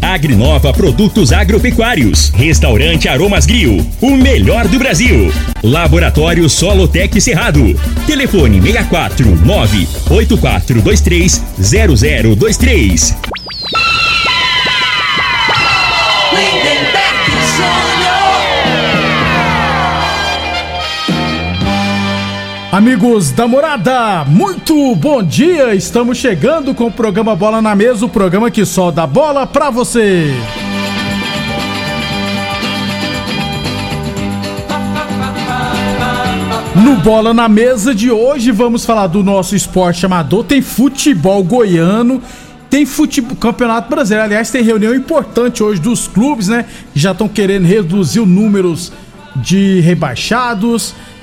Agrinova Produtos Agropecuários. Restaurante Aromas Grill, o melhor do Brasil. Laboratório Solotec Cerrado. Telefone 64 98423 0023. Lindenberg. Amigos da morada, muito bom dia! Estamos chegando com o programa Bola na Mesa o programa que só dá bola pra você. No Bola na Mesa de hoje vamos falar do nosso esporte amador. Tem futebol goiano, tem futebol, campeonato brasileiro. Aliás, tem reunião importante hoje dos clubes, né? Já estão querendo reduzir os números de rebaixados.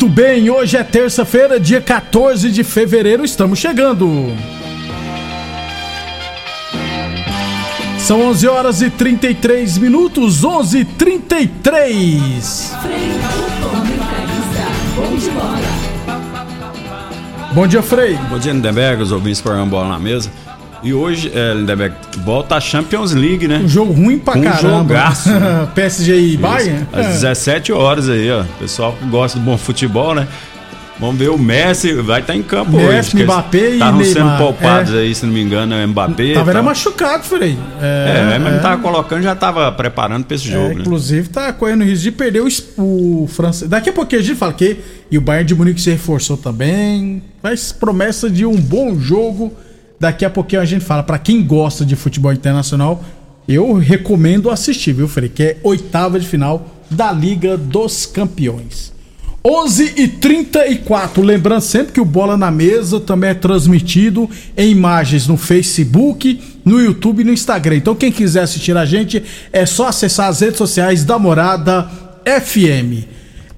Muito bem, hoje é terça-feira, dia 14 de fevereiro, estamos chegando. São 11 horas e 33 minutos, 11 e 33. Bom dia, Frei. Bom dia, Lindenberg, os ouvintes programa Bola na Mesa. E hoje, é, Lindenberg, volta a Champions League, né? Um jogo ruim pra Um caramba. jogaço, né? PSG e Bayern? Às 17 horas aí, ó. Pessoal que gosta do bom futebol, né? Vamos ver o Messi, vai estar em campo Messi, hoje. Mbappé e Estavam sendo poupados é. aí, se não me engano, é Mbappé. Tava era tal. machucado, Frei. É, mas não tava colocando, já tava preparando pra esse É, jogo, né? inclusive tá correndo risco de perder o, o francês. Daqui a pouquinho a gente fala que e o Bayern de Munique se reforçou também. Faz promessa de um bom jogo. Daqui a pouquinho a gente fala Pra quem gosta de futebol internacional, eu recomendo assistir, viu, Frei? Que é oitava de final da Liga dos Campeões. 11 e 34 lembrando sempre que o Bola na Mesa também é transmitido em imagens no Facebook, no YouTube e no Instagram. Então quem quiser assistir a gente é só acessar as redes sociais da Morada FM.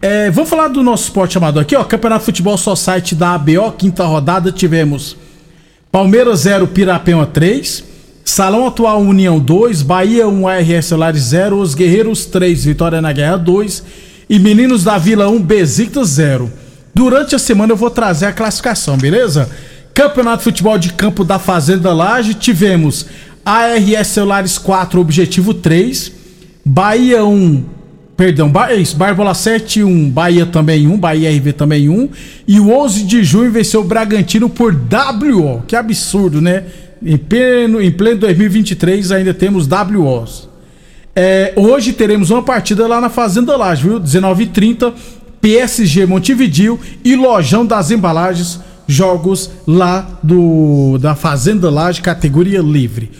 É, vamos falar do nosso esporte amador aqui, ó. Campeonato de Futebol Site da ABO, quinta rodada, tivemos Palmeiras 0, Pirapema 3. Salão Atual União 2, Bahia 1, RS Solares 0, Os Guerreiros 3, Vitória na Guerra 2 e Meninos da Vila 1, Besiktas 0. Durante a semana eu vou trazer a classificação, beleza? Campeonato de Futebol de Campo da Fazenda Laje, tivemos ARS Celulares 4, Objetivo 3, Bahia 1, Perdão, é isso, Barbola 7 1, Bahia também 1, Bahia RV também 1. E o 11 de junho venceu o Bragantino por WO. Que absurdo, né? Em pleno, em pleno 2023 ainda temos WOs. É, hoje teremos uma partida lá na Fazenda Laje, viu? 19h30, PSG Montevidil e Lojão das Embalagens, jogos lá do da Fazenda Laje, categoria livre.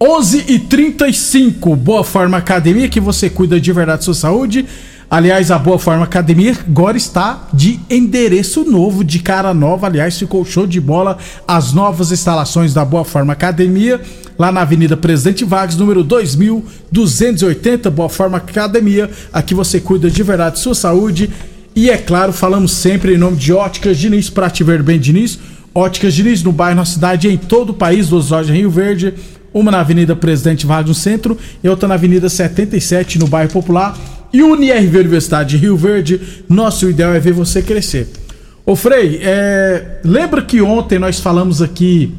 11 e 35 Boa Forma Academia, que você cuida de verdade da sua saúde. Aliás, a Boa Forma Academia agora está de endereço novo, de cara nova. Aliás, ficou show de bola as novas instalações da Boa Forma Academia, lá na Avenida Presidente Vargas, número 2280, Boa Forma Academia. Aqui você cuida de verdade da sua saúde. E é claro, falamos sempre em nome de Óticas Diniz, para te ver bem, Diniz. Óticas Diniz no bairro, na cidade em todo o país, duas lojas Rio Verde, uma na Avenida Presidente Vargas no centro e outra na Avenida 77 no bairro Popular. E UniRV Universidade de Rio Verde, nosso ideal é ver você crescer. Ô Frei, é, lembra que ontem nós falamos aqui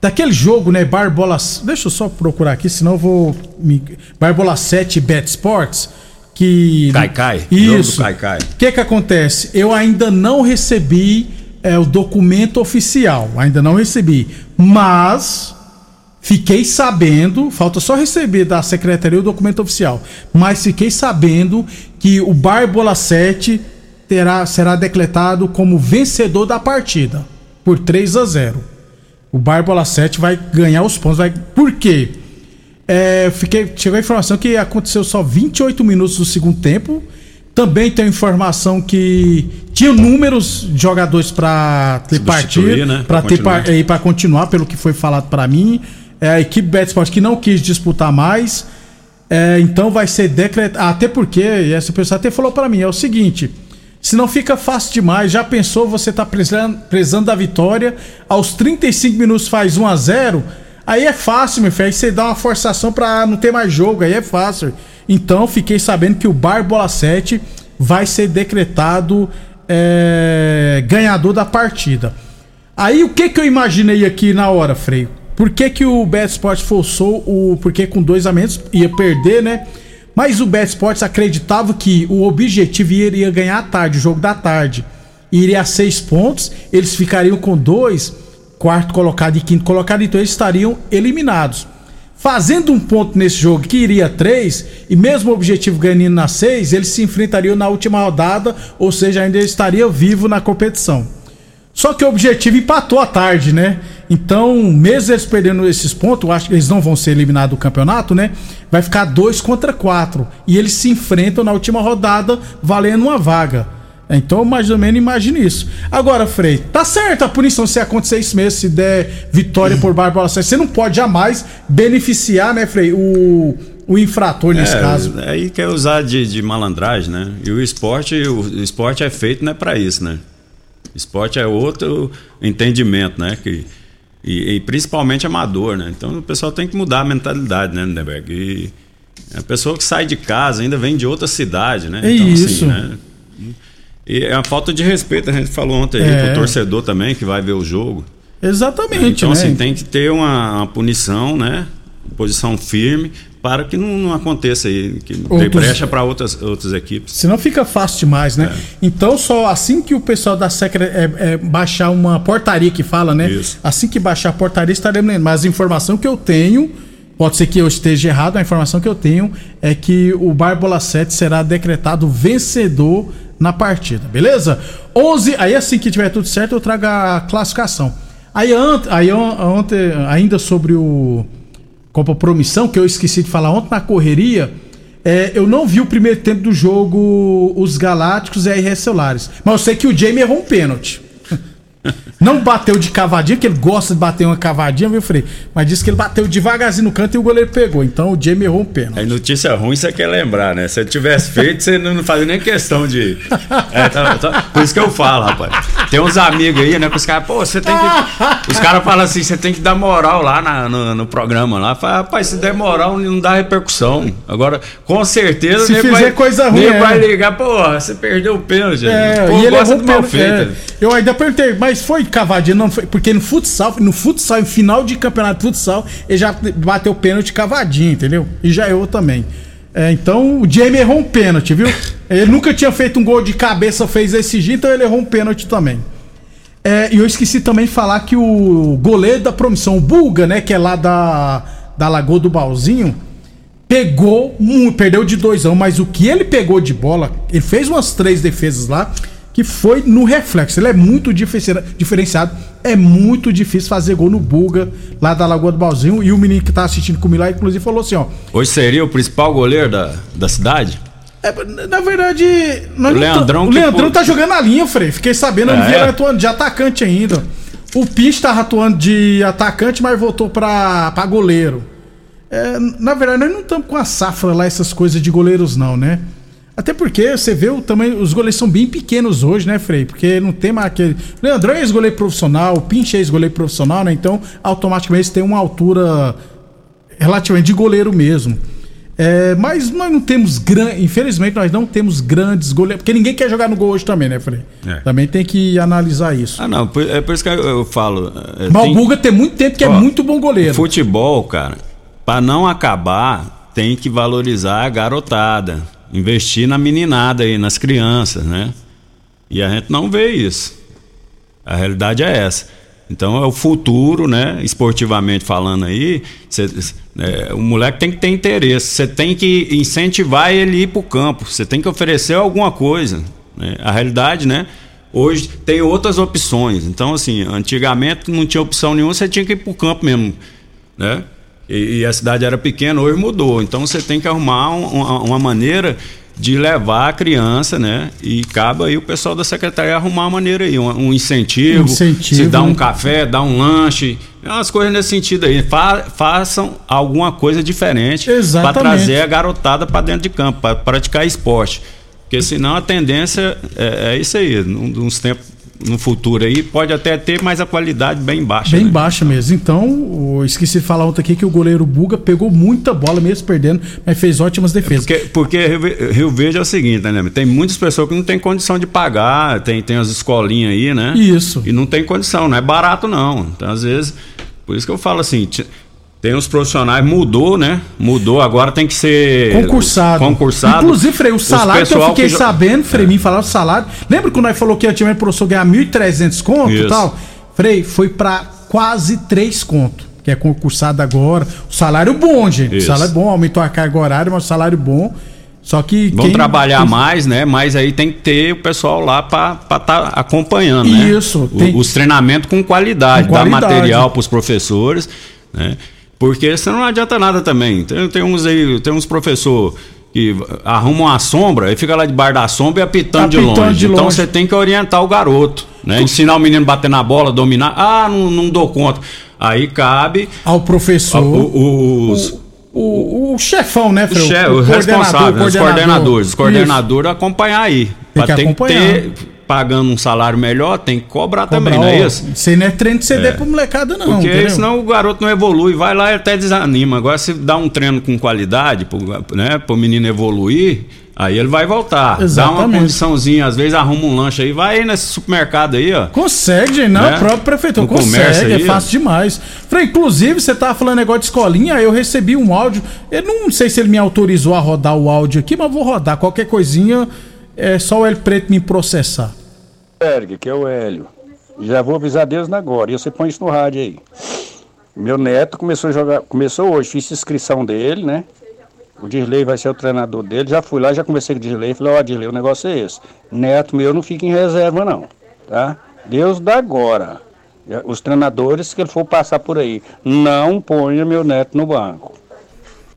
daquele jogo, né, Barbola... Deixa eu só procurar aqui, senão eu vou... Me, Barbola 7 Bet Sports, que... Caicai, jogo do Isso. Caicai. O que que acontece? Eu ainda não recebi é, o documento oficial, ainda não recebi, mas Fiquei sabendo, falta só receber da secretaria o documento oficial, mas fiquei sabendo que o Barbola 7 terá, será decretado como vencedor da partida, por 3 a 0. O Barbola 7 vai ganhar os pontos. Vai... Por quê? É, fiquei, chegou a informação que aconteceu só 28 minutos do segundo tempo. Também tem informação que tinha números de jogadores para ter partido, né? para ter e para continuar, pelo que foi falado para mim. É a equipe Betsport que não quis disputar mais. É, então vai ser decretado. Até porque, essa pessoa até falou para mim: é o seguinte. Se não fica fácil demais, já pensou você tá prezando, prezando da vitória, aos 35 minutos faz 1 a 0 aí é fácil, meu filho. Aí você dá uma forçação pra não ter mais jogo, aí é fácil. Então fiquei sabendo que o Barbola 7 vai ser decretado é, ganhador da partida. Aí o que que eu imaginei aqui na hora, Freio? Por que, que o Bet Sports forçou o. Porque com dois a menos ia perder, né? Mas o Bet Sports acreditava que o objetivo iria ganhar à tarde, o jogo da tarde. Iria a seis pontos, eles ficariam com dois, quarto colocado e quinto colocado, então eles estariam eliminados. Fazendo um ponto nesse jogo que iria três, e mesmo o objetivo ganhando na seis, eles se enfrentariam na última rodada, ou seja, ainda estaria vivo na competição. Só que o objetivo empatou à tarde, né? Então, mesmo eles perdendo esses pontos, eu acho que eles não vão ser eliminados do campeonato, né? Vai ficar dois contra quatro. E eles se enfrentam na última rodada, valendo uma vaga. Então, mais ou menos, imagine isso. Agora, Frei, tá certo a punição se acontecer isso mesmo, se der vitória por Barbola Sete. Você não pode jamais beneficiar, né, Frei, o, o infrator nesse É, caso. Aí quer usar de, de malandragem, né? E o esporte, o esporte é feito não é para isso, né? Esporte é outro entendimento, né? Que, e, e principalmente amador, né? Então o pessoal tem que mudar a mentalidade, né, Lindenberg? E a pessoa que sai de casa ainda vem de outra cidade, né? É então, isso. né? E é uma falta de respeito, a gente falou ontem aí, É. pro torcedor também que vai ver o jogo. Exatamente, Então, né? assim, tem que ter uma, uma punição, né? Posição firme para que não, não aconteça aí, que Outros- brecha para outras, outras equipes. Senão fica fácil demais, né? Então, só assim que o pessoal da Secre é, é, baixar uma portaria que fala, né? Isso. Assim que baixar a portaria, estaremos lendo. Mas a informação que eu tenho, pode ser que eu esteja errado, a informação que eu tenho é que o Barbola 7 será decretado vencedor na partida, beleza? 11, aí assim que tiver tudo certo, eu trago a classificação. Aí, ant, aí on- ontem, ainda sobre o Copa Promissão, que eu esqueci de falar ontem na correria, é, eu não vi o primeiro tempo do jogo Os Galácticos e RS Celulares. Mas eu sei que o Jamie errou um pênalti. Não bateu de cavadinha, que ele gosta de bater uma cavadinha, viu, Frei? Mas disse que ele bateu devagarzinho no canto e o goleiro pegou. Então o Jamie errou um pênalti. Aí notícia ruim você quer lembrar, né? Se eu tivesse feito, você não fazia nem questão de. É, tá- tá- por isso que eu falo, rapaz. Tem uns amigos aí, né? Que os caras, pô, você tem que. Os caras falam assim, você tem que dar moral lá na- no, no programa lá. Fala, rapaz, se der moral, não dá repercussão. Agora, com certeza, Se fizer vai, coisa ruim, nego é. vai ligar, pô, você perdeu o pênalti. É, pô, e ele gosta errou de mal pênalti, feito. é. Eu ainda perguntei, mas foi cavadinha? Não foi, porque no futsal, no futsal, em final de campeonato de futsal, ele já bateu pênalti cavadinho, entendeu? E já errou também. É, então o Jamie errou um pênalti, viu? Ele nunca tinha feito um gol de cabeça, fez esse dia, então ele errou um pênalti também. É, e eu esqueci também de falar que o goleiro da promissão, o Bulga, né, que é lá da, da Lagoa do Balzinho, pegou, mu- perdeu de doisão, mas o que ele pegou de bola, ele fez umas três defesas lá, que foi no reflexo. Ele é muito diferenci- diferenciado, é muito difícil fazer gol no Bulga, lá da Lagoa do Balzinho, e o menino que tá assistindo comigo lá, inclusive, falou assim, ó, Hoje seria o principal goleiro da, da cidade? É, na verdade, O Leandrão tá, o Leandrão pô- tá jogando na linha, Frei. Fiquei sabendo, eu não vi ele atuando de atacante ainda. O Pich tava atuando de atacante, mas voltou pra, pra goleiro. É, na verdade, nós não estamos com a safra lá, essas coisas de goleiros, não, né? Até porque você vê o tamanho. Os goleiros são bem pequenos hoje, né, Frei? Porque não tem mais aquele. Leandrão é ex-goleiro profissional, o Pinch é ex-goleiro profissional, né? Então, automaticamente tem uma altura relativamente de goleiro mesmo. É, mas nós não temos grandes. Infelizmente, nós não temos grandes goleiros. Porque ninguém quer jogar no gol hoje também, né, Frei? É. Também tem que analisar isso. Ah, não, é por isso que eu, falo. é, Mas tem- o Bulga tem muito tempo que é Ó, muito bom goleiro. Futebol, cara, pra não acabar, tem que valorizar a garotada, investir na meninada aí, nas crianças, né? E a gente não vê isso. A realidade é essa. Então é o futuro, né? Esportivamente falando aí, cê, é, o moleque tem que ter interesse. Você tem que incentivar ele ir para o campo. Você tem que oferecer alguma coisa. né? A realidade, né? Hoje tem outras opções. Então, assim, antigamente não tinha opção nenhuma, você tinha que ir para o campo mesmo, né? E, e a cidade era pequena, hoje mudou. Então você tem que arrumar um- uma, uma maneira de levar a criança, né? E cabe aí o pessoal da secretaria arrumar uma maneira aí, um, um incentivo, Incentivo, se dá um né? café, dá um lanche, umas coisas nesse sentido aí. Fa- façam alguma coisa diferente para trazer a garotada para dentro de campo, para praticar esporte. Porque senão a tendência é, é isso aí, uns tempos no futuro aí, pode até ter, mas a qualidade bem baixa. Bem né? baixa mesmo. Então, esqueci de falar ontem aqui que o goleiro Buga pegou muita bola, mesmo perdendo, mas fez ótimas defesas. Porque, porque Rio, Ve- Rio Verde é o seguinte, né? Tem muitas pessoas que não tem condição de pagar, tem, tem as escolinhas aí, né? Isso. E não tem condição, não é barato não. Então, às vezes, por isso que eu falo assim, tem os profissionais, mudou, né? Mudou, agora tem que ser Concursado. Concursado. Inclusive, Frei, o salário que eu fiquei jo- sabendo, Frei, me falaram o salário. Lembra quando nós falou que antigamente o professor ganhava 1.300 conto e Isso. tal? Frei, foi pra quase 3 conto. Que é concursado agora. O salário bom, gente. O Isso. salário bom, aumentou a carga horária, mas o salário bom. Só que. Vão quem- trabalhar mais, né? Mas aí tem que ter o pessoal lá para estar acompanhando, né? Isso, O- tem- Os treinamentos com qualidade, Com qualidade. dar material para os professores, né? Porque senão não adianta nada também. Tem, tem uns aí, tem uns professores que arrumam a sombra e fica lá debaixo da sombra e apitando, de, longe. de Então longe. você tem que orientar o garoto, né? Ensinar o menino a bater na bola, dominar. Ah, não, não dou conta. Aí cabe Ao professor. o- os, O, o chefão, né, o Frei? che- O o coordenador, responsável, os coordenadores, os coordenadores acompanhar aí. Tem que ter, pagando um salário melhor, tem que cobrar, também, Cobrar, não é ó, isso? Aí não é treino de CD pra molecada, não. Porque entendeu? senão o garoto não evolui, vai lá e até desanima. Agora, se dá um treino com qualidade, pro, né, pro menino evoluir, aí ele vai voltar. Dá uma Exatamente. condiçãozinha, às vezes arruma um lanche aí, vai aí nesse supermercado aí, ó. Consegue, gente. Não, Né? o próprio prefeitura comércio consegue, aí, é fácil demais. Frei, inclusive, você tava falando negócio de escolinha, aí eu recebi um áudio. Eu não sei se ele me autorizou a rodar o áudio aqui, mas vou rodar. Qualquer coisinha, é só o Hélio Preto me processar. Berg, que é o Hélio. Já vou avisar Deus agora. E você põe isso no rádio aí. Meu neto começou a jogar, começou hoje, fiz inscrição dele, né? O Dirley vai ser o treinador dele. Já fui lá, já conversei com o Dirley. Falei, ó, Dirley, o negócio é esse. Neto meu não fica em reserva, não. Tá? Deus dá agora. Os treinadores que ele for passar por aí. Não ponha meu neto no banco.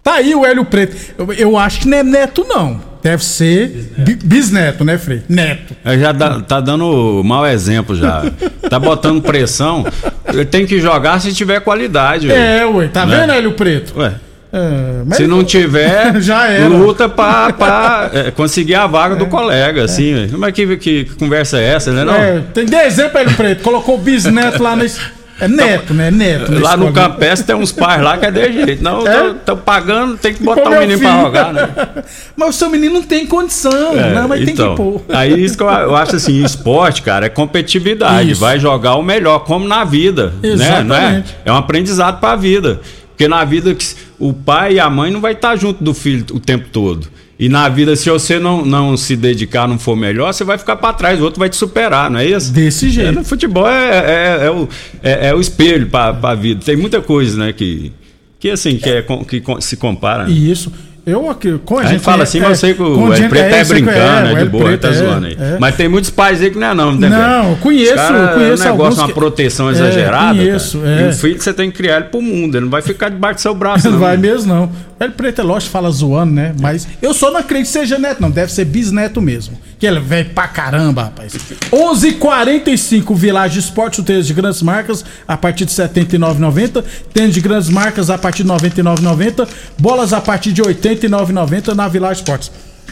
Tá aí o Hélio Preto. Eu, eu acho que não é neto, não. Deve ser bi- bisneto, né, Frei? Neto. Aí Já dá- tá dando mau exemplo já. Tá botando pressão. Ele tem que jogar se tiver qualidade. É, ué. Tá Né? vendo, Hélio Preto? Ué. É, Se não tiver, Já era. luta pra, pra, é, conseguir a vaga do colega, assim. velho. Como é que, que conversa é essa, né? Não? É, tem de exemplo, Hélio Preto. Colocou o bisneto lá nesse. É neto, né? Neto. na Lá no. Campestre tem uns pais lá que é de jeito. Não, É? estão pagando, tem que botar Pô, o meu menino pra filho. jogar, né? Mas o seu menino não tem condição. É, não, mas tem então, que pôr. Aí isso que eu, eu acho assim, esporte, cara, é competitividade. Isso. Vai jogar o melhor, como na vida. Né? Não é? Exatamente. é um aprendizado pra vida. Porque na vida o pai e a mãe não vai estar junto do filho o tempo todo. E na vida, se você não, não se dedicar, não for melhor, você vai ficar pra trás, o outro vai te superar, não é isso? Desse É, jeito. no futebol é, é, é o, é, é o espelho pra, pra vida. Tem muita coisa, né, que, que assim, que, é, que se compara. Isso. Eu aqui, com a, A gente fala assim, mas eu sei que o Hélio gente- Preto é, sei que brincando, né? De boa, tá é, zoando aí. é. Mas tem muitos pais aí que não é não, né, Não, velho? conheço, cara, conheço é um negócio, uma que- proteção É, exagerada. conheço, é. E o filho você tem que criar ele pro mundo, ele não vai ficar debaixo do seu braço, Não não. vai mesmo, não. O Hélio Preto é lógico, fala zoando, né? Mas eu só não acredito que seja neto, não. Deve ser bisneto mesmo. Que ele é velho pra caramba, rapaz. 11:45 h 45 Village Esporte, chuteiros de grandes marcas, a partir de R$ 79,90. Tênis de grandes marcas a partir de R$ 99,90. Bolas a partir de R$ 89,90 na Village Esportes.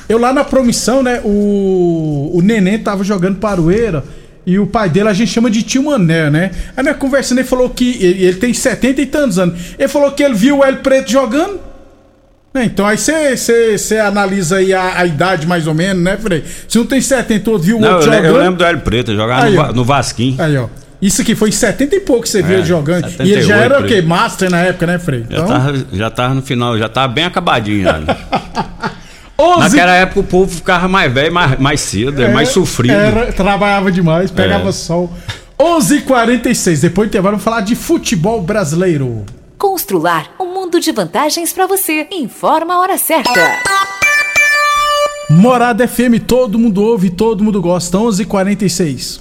Eu lá na promissão, né? O, o neném tava jogando paroeira. E o pai dele a gente chama de tio Mané, né? Aí nós conversando, ele falou que ele, ele tem 70 e tantos anos. Ele falou que ele viu o Hélio Preto jogando. É, então aí você analisa aí a, a idade mais ou menos, né, Frei? Se um tem 70 e outro viu o Não, outro eu, jogando. eu lembro do Hélio Preto, jogava Aí, no, no Vasquinho. Aí, ó. Isso aqui foi em 70 e pouco que você viu É, ele jogando. E ele já 78 era o quê? Master na época, né, Frei? Já, tava, já tava no final, já tava bem acabadinho. Já, né? 11 Naquela época o povo ficava mais velho, mais, mais cedo, mais sofrido. É, Era, trabalhava demais, pegava É. sol. 11:46. Depois do intervalo, vamos falar de futebol brasileiro. Constrular um mundo de vantagens para você. Informa a hora certa. Morada FM, todo mundo ouve, todo mundo gosta. 11:46.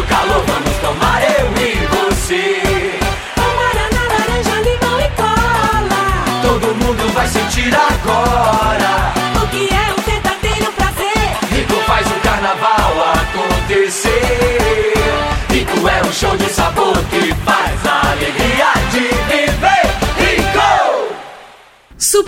do calor. Vamos tomar eu e você. Guaraná, laranja, limão e cola. Todo mundo vai sentir agora.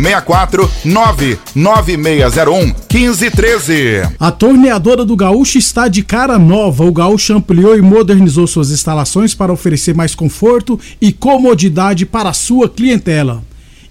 64 99601 1513. A torneadora do Gaúcho está de cara nova. O Gaúcho ampliou e modernizou suas instalações para oferecer mais conforto e comodidade para a sua clientela.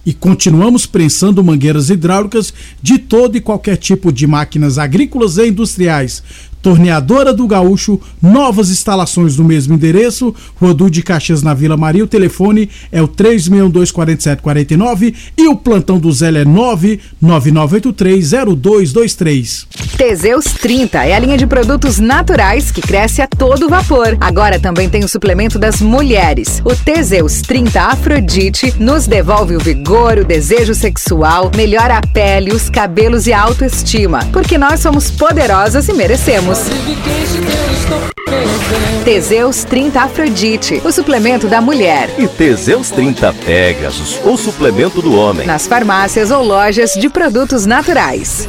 E continuamos prensando mangueiras hidráulicas de todo e qualquer tipo de máquinas agrícolas e industriais. Torneadora do Gaúcho, novas instalações no mesmo endereço, Rodu de Caxias na Vila Maria. O telefone é o 3624749 e o plantão do Zé é 999830223. Teseus 30 é a linha de produtos naturais que cresce a todo vapor. Agora também tem o suplemento das mulheres. O Teseus 30 Afrodite nos devolve o vigor, o desejo sexual, melhora a pele, os cabelos e a autoestima. Porque nós somos poderosas e merecemos. Teseus 30 Afrodite, o suplemento da mulher. E Teseus 30 Pegasus, o suplemento do homem. Nas farmácias ou lojas de produtos naturais.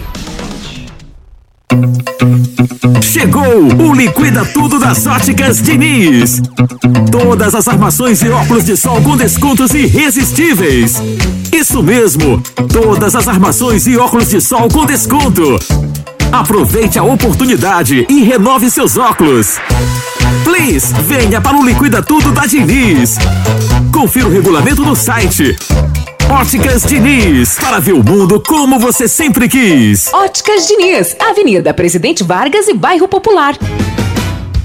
Chegou o Liquida Tudo das Óticas Diniz. Todas as armações e óculos de sol com descontos irresistíveis. Isso mesmo, todas as armações e óculos de sol com desconto. Aproveite a oportunidade e renove seus óculos. Please, venha para o Liquida Tudo da Diniz. Confira o regulamento no site. Óticas Diniz, para ver o mundo como você sempre quis. Óticas Diniz, Avenida Presidente Vargas e Bairro Popular.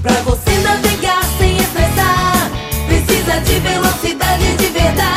Pra você navegar sem estressar, precisa de velocidade de verdade.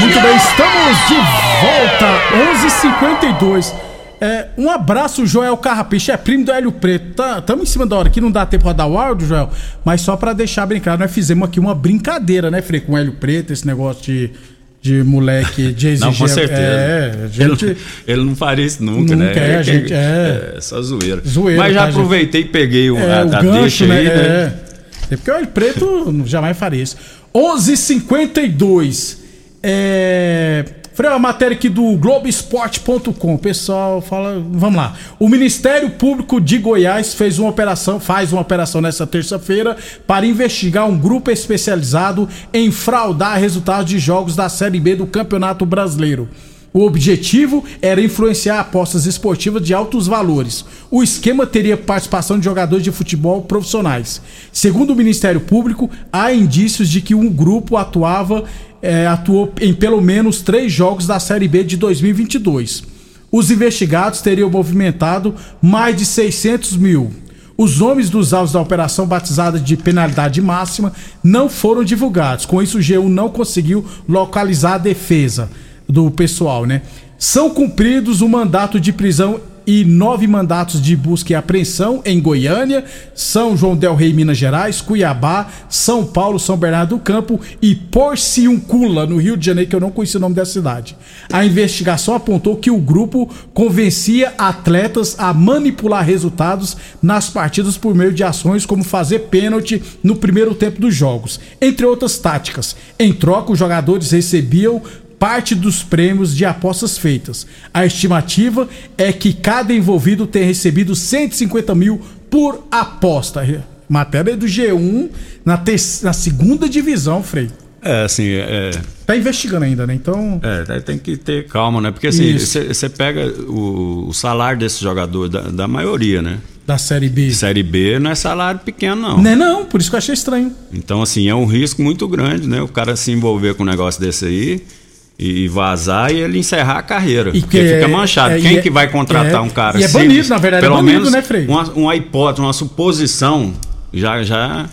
Muito bem, estamos de volta, 11:52. É, um abraço, Joel Carrapicho, é primo do Hélio Preto. Tá, tamo em cima da hora aqui, não dá tempo pra dar o áudio, Joel, mas só pra deixar claro, nós fizemos aqui uma brincadeira, né, Frei, com o Hélio Preto, esse negócio de, de moleque, de exigir... Não, com certeza. É, gente... ele, ele não faria isso nunca, né? Nunca, é, a gente- é. é só zoeira. Zoeira, Mas já tá, gente? aproveitei e peguei o, É, a, o a gancho, deixa né? aí, né? É. É porque o Hélio Preto jamais faria isso. 11:52. É. Freio, a matéria aqui do Globoesporte.com. Pessoal fala. Vamos lá. O Ministério Público de Goiás fez uma operação, faz uma operação nessa terça-feira para investigar um grupo especializado em fraudar resultados de jogos da Série B do Campeonato Brasileiro. O objetivo era influenciar apostas esportivas de altos valores. O esquema teria participação de jogadores de futebol profissionais. Segundo o Ministério Público, há indícios de que um grupo atuava, eh, atuou em pelo menos três jogos da Série B de 2022. Os investigados teriam movimentado mais de 600 mil. Os nomes dos alvos da operação batizada de penalidade máxima não foram divulgados. Com isso, o G1 não conseguiu localizar a defesa do pessoal, né? São cumpridos o mandato de prisão e nove mandatos de busca e apreensão em Goiânia, São João del Rei, Minas Gerais, Cuiabá, São Paulo, São Bernardo do Campo e Porciuncula, no Rio de Janeiro, que eu não conheci o nome da cidade. A investigação apontou que o grupo convencia atletas a manipular resultados nas partidas por meio de ações como fazer pênalti no primeiro tempo dos jogos, entre outras táticas. Em troca, os jogadores recebiam parte dos prêmios de apostas feitas. A estimativa é que cada envolvido tenha recebido 150 mil por aposta. Matéria do G1 na, te- na segunda divisão, Frei. É, assim, é. Tá investigando ainda, né? Então. É, tem que ter calma, né? Porque assim, você pega o, o salário desse jogador, da, da maioria, né? Da Série B. Série B não é salário pequeno, não. Não é não, por isso que eu achei estranho. Então, assim, é um risco muito grande, né? O cara se envolver com um negócio desse aí e vazar e ele encerrar a carreira. E porque que fica é- manchado. é- Quem é- que vai contratar é- um cara e é assim? banido, na verdade, é Pelo banido, menos né, Frei? Uma, uma hipótese, uma suposição já, já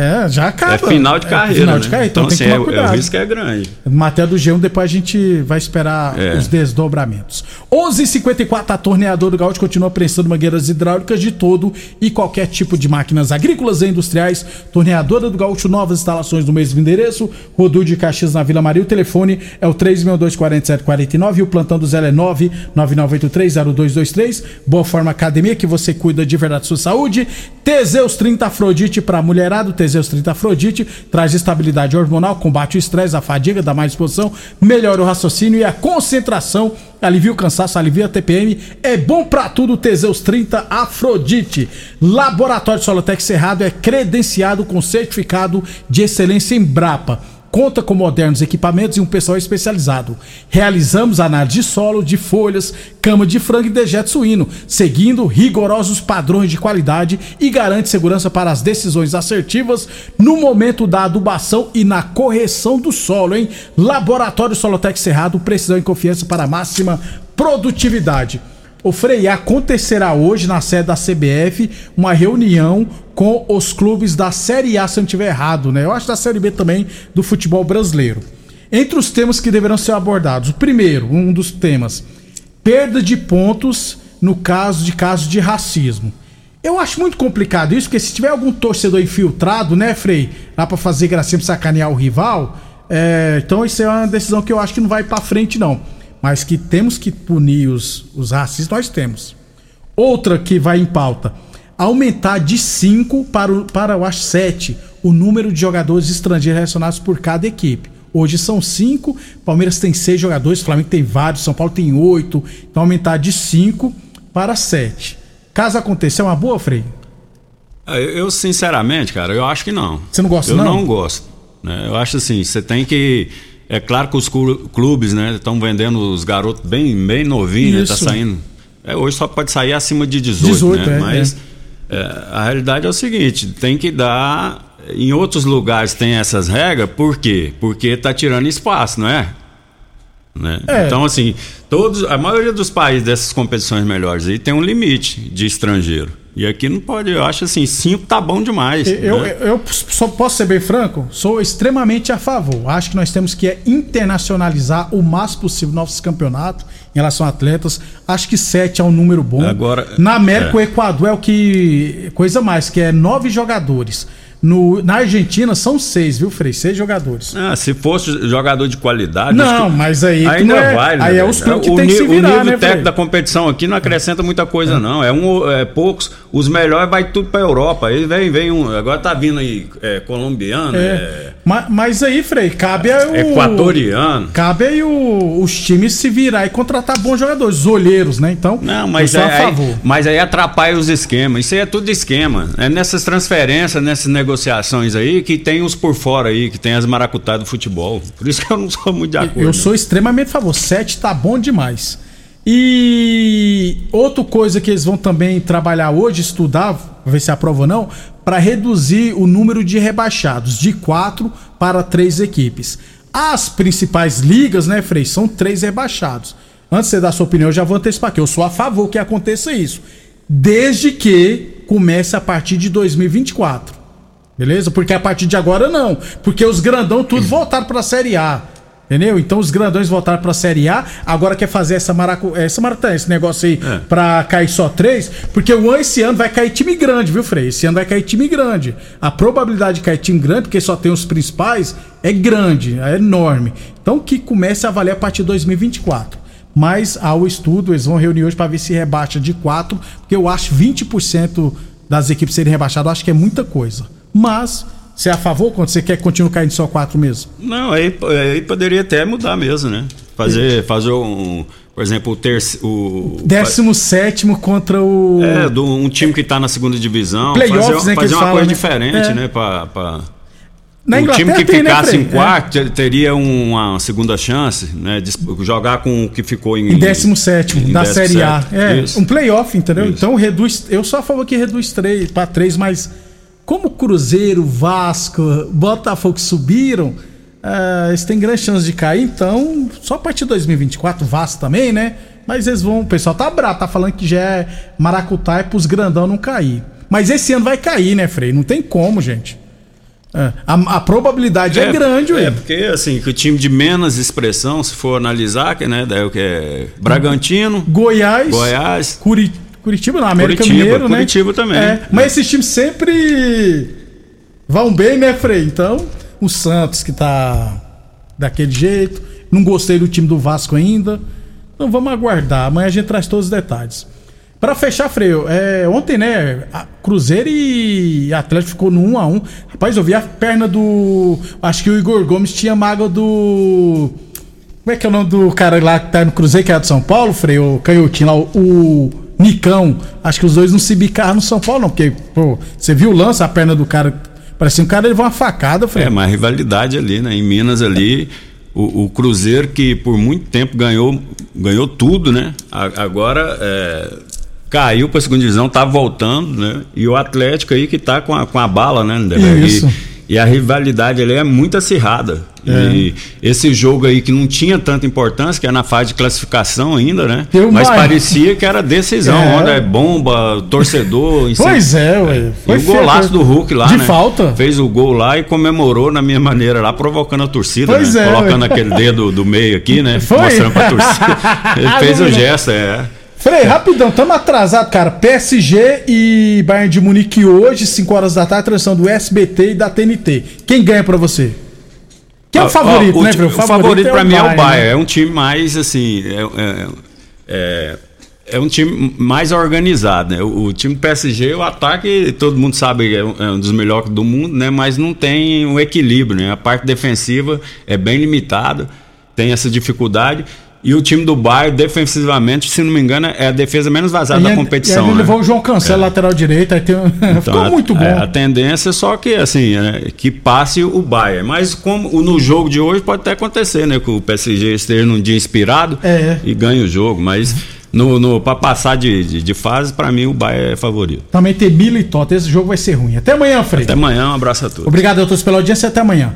É, já acaba. é final de É carreira, final né? de carreira, então, então, tem assim, que é, tomar é, cuidado. o risco é grande. Matéria do G1, depois a gente vai esperar É. os desdobramentos. 11:54 a torneadora do Gaúcho continua prestando mangueiras hidráulicas de todo e qualquer tipo de máquinas agrícolas e industriais. Torneadora do Gaúcho, novas instalações no mesmo endereço. Rodul de Caxias na Vila Maria. O telefone é o 3624749 e o plantão do Zé é 999830223. Boa Forma Academia, que você cuida de verdade da sua saúde. Teseus 30 Afrodite para mulherado. Teseus 30 Afrodite traz estabilidade hormonal, combate o estresse, a fadiga, dá mais disposição, melhora o raciocínio e a concentração, alivia o cansaço, alivia a TPM. É bom pra tudo, Teseus 30 Afrodite. Laboratório Solotec Cerrado é credenciado com certificado de excelência em Brapa. Conta com modernos equipamentos e um pessoal especializado. Realizamos análise de solo, de folhas, cama de frango e dejeto suíno, seguindo rigorosos padrões de qualidade e garante segurança para as decisões assertivas no momento da adubação e na correção do solo, hein? Laboratório Solotec Cerrado, precisão e confiança para máxima produtividade. O Frei, acontecerá hoje na sede da CBF uma reunião com os clubes da Série A, se eu não estiver errado, né? Eu acho da Série B também do futebol brasileiro. Entre os temas que deverão ser abordados, o primeiro, um dos temas, perda de pontos no caso de casos de racismo. Eu acho muito complicado isso, porque se tiver algum torcedor infiltrado, né, Frei, lá pra fazer gracinha pra sacanear o rival, é, então isso é uma decisão que eu acho que não vai pra frente, não. Mas que temos que punir os, os racistas, nós temos. Outra que vai em pauta: aumentar de 5 para, o- para eu acho 7 o número de jogadores estrangeiros relacionados por cada equipe. Hoje são 5, Palmeiras tem 6 jogadores, Flamengo tem vários, São Paulo tem 8. Então aumentar de 5 para 7. Caso aconteça, é uma boa, Frei? Ah, Eu, eu, sinceramente, cara, eu acho que não. Você não gosta, eu não? Eu não gosto. né? Eu acho assim, você tem que É claro que os clu- clubes, né, estão vendendo os garotos bem, bem novinhos, né, tá saindo. É, hoje só pode sair acima de 18, 18, né? é, Mas é, a realidade é o seguinte, tem que dar. Em outros lugares tem essas regras, por quê? Porque tá tirando espaço, não é? Né? É. Então, assim, todos, a maioria dos países dessas competições melhores aí tem um limite de estrangeiro. E aqui não pode, eu acho assim, cinco tá bom demais. Eu, né? eu, eu só posso ser bem franco, sou extremamente a favor. Acho que nós temos que internacionalizar o máximo possível nossos campeonatos em relação a atletas. Acho que sete é um número bom. Agora, Na América, é. o Equador é o que. Coisa mais, que é nove jogadores. No, na Argentina são seis, viu, Frei? Seis jogadores. Ah, se fosse jogador de qualidade. Não, que- mas aí ainda é- vai, né? aí é velho? os clubes que o tem que se virar, O nível né, técnico da competição aqui não acrescenta muita coisa, não. É um, é poucos. Os melhores vai tudo pra Europa. Aí vem, vem um. Agora tá vindo aí é, colombiano, é, É. Ma- Mas, aí, Frei, cabe aí o. equatoriano. Cabe aí o- os times se virar e contratar bons jogadores, os olheiros, né? Então, Não, mas, eu é, a aí, favor. mas aí atrapalha os esquemas. Isso aí é tudo esquema. É nessas transferências, nessas negociações aí, que tem os por fora aí, que tem as maracutadas do futebol. Por isso que eu não sou muito de acordo. Eu sou extremamente a favor. 7 tá bom demais. E outra coisa que eles vão também trabalhar hoje, estudar, ver se aprova ou não, para reduzir o número de rebaixados de 4 para 3 equipes. As principais ligas, né, Frei, são três rebaixados. Antes de você dar sua opinião, eu já vou antecipar que eu sou a favor que aconteça isso. Desde que comece a partir de 2024. Beleza? Porque a partir de agora não. Porque os grandão tudo voltaram pra Série A. Entendeu? Então os grandões voltaram pra Série A. Agora quer fazer essa maracu... essa maratã, esse negócio aí É. pra cair só três. Porque o ano esse ano vai cair time grande, viu, Frei? Esse ano vai cair time grande. A probabilidade de cair time grande, porque só tem os principais, é grande, é enorme. Então que comece a valer a partir de 2024. Mas ao estudo, eles vão reunir hoje pra ver se rebaixa de 4, porque eu acho 20% das equipes serem rebaixadas, eu acho que é muita coisa. Mas, você é a favor quando você quer que continue caindo só 4 mesmo? Não, aí, aí poderia até mudar mesmo, né? Fazer, fazer um. Por exemplo, o terceiro. O, 17 contra o. É, do, um time que tá na segunda divisão. Playoffs, fazer né, que fazer uma falam, coisa né? diferente, É. né? Pra, pra- Na Inglaterra time que tem, né, ficasse Frei? em quarto te- teria uma segunda chance, né? de jogar com o que ficou em. Em 17 em da Série A. 17. É, Isso. um playoff, entendeu? Então reduz. Eu só a favor que reduz 3 para 3, mas como Cruzeiro, Vasco, Botafogo subiram, ah, eles têm grande chance de cair, então só a partir de 2024, Vasco também, né? Mas eles vão. O pessoal tá bravo, tá falando que já é maracutaia pros grandão não cair. Mas esse ano vai cair, né, Frei? Não tem como, gente. É, a, a probabilidade é, grande, ué. É, porque assim, que o time de menos expressão, se for analisar, que, né? Daí o que é Bragantino, Goiás, Goiás, Curi- Curitiba, não, América Curitiba, Mineiro, né? Curitiba também. É, mas esses times sempre vão bem, né, Frei? Então, o Santos que tá daquele jeito. Não gostei do time do Vasco ainda. Então vamos aguardar. Amanhã a gente traz todos os detalhes. Pra fechar, Freio, é, ontem, né, Cruzeiro e Atlético ficou no 1 a 1 Rapaz, eu vi a perna do. Acho que o Igor Gomes tinha mágoa do. Como é que é o nome do cara lá que tá no Cruzeiro, que é de São Paulo, Freio? O canhotinho lá, o Nicão. Acho que os dois não se bicaram no São Paulo, não, porque, pô, você viu o lance, a perna do cara. Parecia um cara levou uma facada, Freio. É, uma rivalidade ali, né? Em Minas ali, o, o Cruzeiro que por muito tempo ganhou, ganhou tudo, né? A- agora é, caiu para a segunda divisão, tá voltando, né? E o Atlético aí que tá com a, com a bala, né? Lindeberg? Isso. E, e a rivalidade ali é muito acirrada. É. E esse jogo aí que não tinha tanta importância, que é na fase de classificação ainda, né? Mas parecia que era decisão, É. onde é bomba, torcedor. Pois é, ué. E Foi o feio, golaço foi- do Hulk lá, De né? falta. Fez o gol lá e comemorou na minha maneira lá, provocando a torcida, Pois né? é, Colocando ué. aquele dedo do meio aqui, né? Foi? Mostrando pra torcida. Ele fez o gesto, é. Frei, rapidão, tamo atrasado, cara. PSG e Bayern de Munique hoje, 5 horas da tarde, transmissão do SBT e da TNT. Quem ganha pra você? Quem é o Ó, favorito, ó, né, ti- Frei? O favorito, pra mim é o Bayern. né? É um time mais, assim. É, é, é- é um time mais organizado, né? O, o time do PSG, o ataque, todo mundo sabe que é um, é um dos melhores do mundo, né? Mas não tem um equilíbrio, né? A parte defensiva é bem limitada, tem essa dificuldade. E o time do Bayern, defensivamente, se não me engano, é a defesa menos vazada da E competição. ele né? levou o João Cancelo, lateral direito, aí tem. Então, ficou a- muito bom. é, a tendência é só que assim, é, que passe o Bayern. Mas como no jogo de hoje pode até acontecer, né? Que o PSG esteja num dia inspirado É. e ganhe o jogo. Mas no, no, para passar de, de, de fase, para mim o Bayern é favorito. Também tem Mila e Tota. Esse jogo vai ser ruim. Até amanhã, Frei. Até amanhã, um abraço a todos. Obrigado a todos pela audiência. Até amanhã.